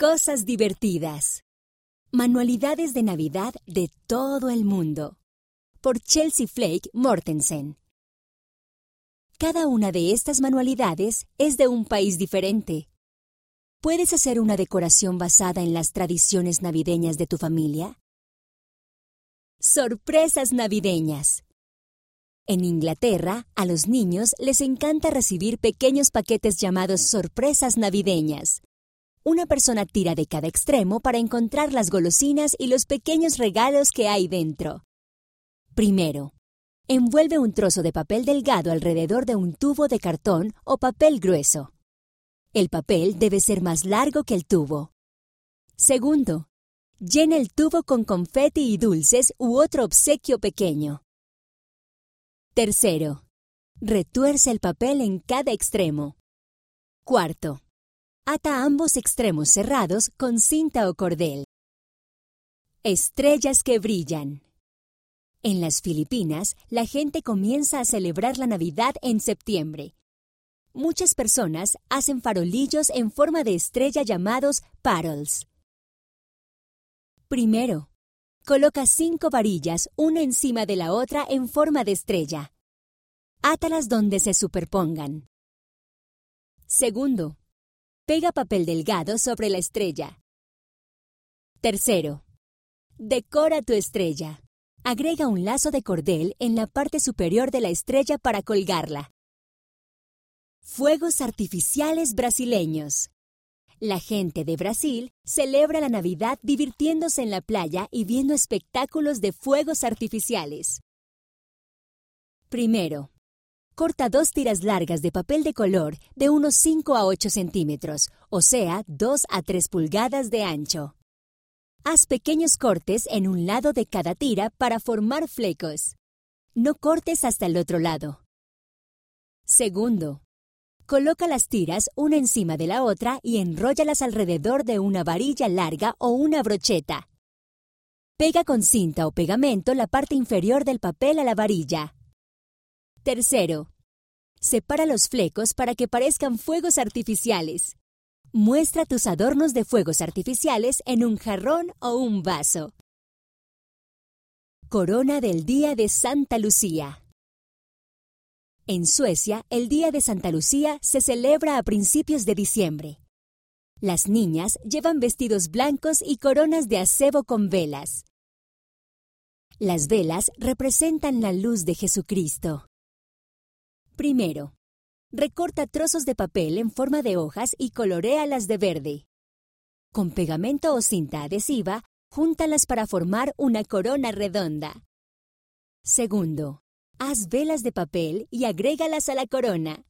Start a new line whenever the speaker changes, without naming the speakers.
Cosas divertidas. Manualidades de Navidad de todo el mundo. Por Chelsea Flake Mortensen. Cada una de estas manualidades es de un país diferente. ¿Puedes hacer una decoración basada en las tradiciones navideñas de tu familia? Sorpresas navideñas. En Inglaterra, a los niños les encanta recibir pequeños paquetes llamados sorpresas navideñas. Una persona tira de cada extremo para encontrar las golosinas y los pequeños regalos que hay dentro. Primero, envuelve un trozo de papel delgado alrededor de un tubo de cartón o papel grueso. El papel debe ser más largo que el tubo. Segundo, llena el tubo con confeti y dulces u otro obsequio pequeño. Tercero, retuerce el papel en cada extremo. Cuarto, Ata ambos extremos cerrados con cinta o cordel. Estrellas que brillan. En las Filipinas, la gente comienza a celebrar la Navidad en septiembre. Muchas personas hacen farolillos en forma de estrella llamados parols. Primero, coloca cinco varillas una encima de la otra en forma de estrella. Átalas donde se superpongan. Segundo, Pega papel delgado sobre la estrella. Tercero. Decora tu estrella. Agrega un lazo de cordel en la parte superior de la estrella para colgarla. Fuegos artificiales brasileños. La gente de Brasil celebra la Navidad divirtiéndose en la playa y viendo espectáculos de fuegos artificiales. Primero, corta dos tiras largas de papel de color de unos 5 a 8 centímetros, o sea, 2 a 3 pulgadas de ancho. Haz pequeños cortes en un lado de cada tira para formar flecos. No cortes hasta el otro lado. Segundo, coloca las tiras una encima de la otra y enróllalas alrededor de una varilla larga o una brocheta. Pega con cinta o pegamento la parte inferior del papel a la varilla. Tercero, separa los flecos para que parezcan fuegos artificiales. Muestra tus adornos de fuegos artificiales en un jarrón o un vaso. Corona del Día de Santa Lucía. En Suecia, el Día de Santa Lucía se celebra a principios de diciembre. Las niñas llevan vestidos blancos y coronas de acebo con velas. Las velas representan la luz de Jesucristo. Primero, recorta trozos de papel en forma de hojas y coloréalas de verde. Con pegamento o cinta adhesiva, júntalas para formar una corona redonda. Segundo, haz velas de papel y agrégalas a la corona.